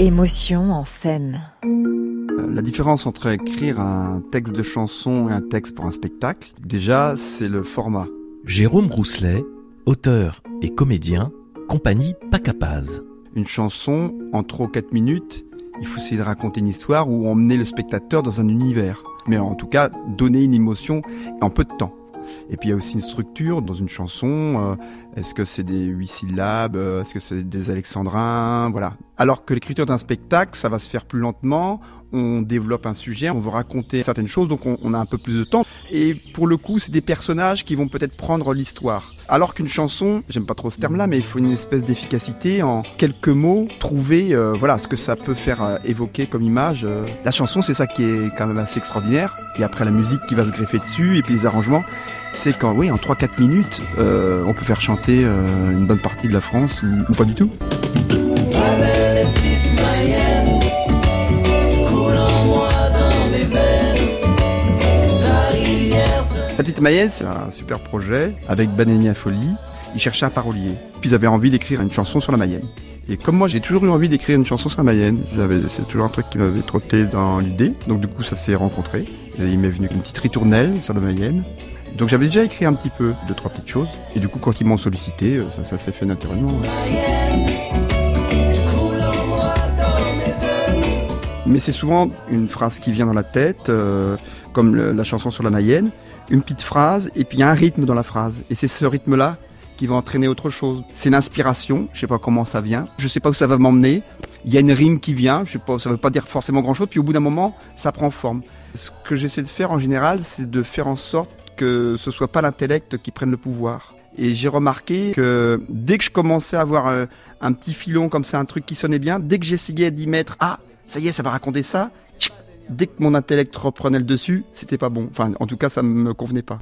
Émotion en scène. Euh, La différence entre écrire un texte de chanson et un texte pour un spectacle, déjà, c'est le format. Jérôme Rousselet, auteur et comédien, compagnie Pacapaz. Une chanson, en 3 ou 4 minutes, il faut essayer de raconter une histoire ou emmener le spectateur dans un univers. Mais en tout cas, donner une émotion en peu de temps. Et puis il y a aussi une structure dans une chanson. euh, Est-ce que c'est des huit syllabes euh, Est-ce que c'est des alexandrins Voilà. Alors que l'écriture d'un spectacle, ça va se faire plus lentement. On développe un sujet, on veut raconter certaines choses, donc on, a un peu plus de temps. Et pour le coup, c'est des personnages qui vont peut-être prendre l'histoire. Alors qu'une chanson, j'aime pas trop ce terme-là, mais il faut une espèce d'efficacité en quelques mots, trouver euh, voilà ce que ça peut faire euh, évoquer comme image. euh. La chanson, c'est ça qui est quand même assez extraordinaire. Et après la musique qui va se greffer dessus, et puis les arrangements, c'est quand, oui, en 3-4 minutes, euh, on peut faire chanter euh, une bonne partie de la France ou, pas du tout. Petite Mayenne, c'est un super projet avec Banania Folie. Ils cherchaient un parolier. Puis ils avaient envie d'écrire une chanson sur la Mayenne. Et comme moi, j'ai toujours eu envie d'écrire une chanson sur la Mayenne. C'est toujours un truc qui m'avait trotté dans l'idée. Donc du coup, ça s'est rencontré. Il m'est venu une petite ritournelle sur la Mayenne. Donc j'avais déjà écrit un petit peu, deux, trois petites choses. Et du coup, quand ils m'ont sollicité, euh, ça, ça s'est fait naturellement. ouais. Mais c'est souvent une phrase qui vient dans la tête, euh, comme la chanson sur la Mayenne, une petite phrase, et puis il y a un rythme dans la phrase. Et c'est ce rythme-là qui va entraîner autre chose. C'est l'inspiration, je sais pas comment ça vient, je sais pas où ça va m'emmener. Il y a une rime qui vient, je sais pas, ça veut pas dire forcément grand-chose, puis au bout d'un moment, ça prend forme. Ce que j'essaie de faire en général, c'est de faire en sorte que ce soit pas l'intellect qui prenne le pouvoir. Et j'ai remarqué que dès que je commençais à avoir euh, un petit filon comme ça, un truc qui sonnait bien, dès que j'essayais d'y mettre, ah, ça y est, ça va raconter ça, tchic, dès que mon intellect reprenait le dessus, c'était pas bon. Enfin, en tout cas, ça me convenait pas.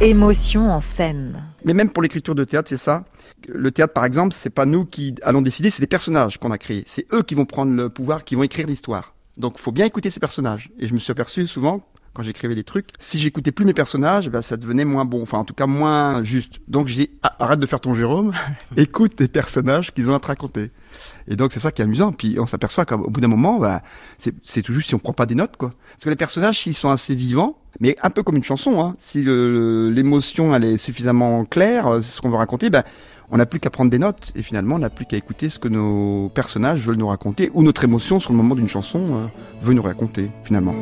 Émotion en scène. Mais même pour l'écriture de théâtre, c'est ça. Le théâtre, par exemple, c'est pas nous qui allons décider, c'est les personnages qu'on a créés. C'est eux qui vont prendre le pouvoir, qui vont écrire l'histoire. Donc, il faut bien écouter ces personnages. Et je me suis aperçu souvent, quand j'écrivais des trucs, si j'écoutais plus mes personnages, ben, ça devenait moins bon. Enfin, en tout cas, moins juste. Donc, j'ai ah, arrête de faire ton Jérôme, écoute tes personnages qu'ils ont à te raconter. Et donc, c'est ça qui est amusant. Puis, on s'aperçoit qu'au bout d'un moment, ben, c'est juste si on prend pas des notes, quoi. Parce que les personnages, s'ils sont assez vivants, mais un peu comme une chanson, hein, si l'émotion elle est suffisamment claire, euh, c'est ce qu'on veut raconter, ben, on n'a plus qu'à prendre des notes et finalement on n'a plus qu'à écouter ce que nos personnages veulent nous raconter ou notre émotion sur le moment d'une chanson euh, veut nous raconter finalement.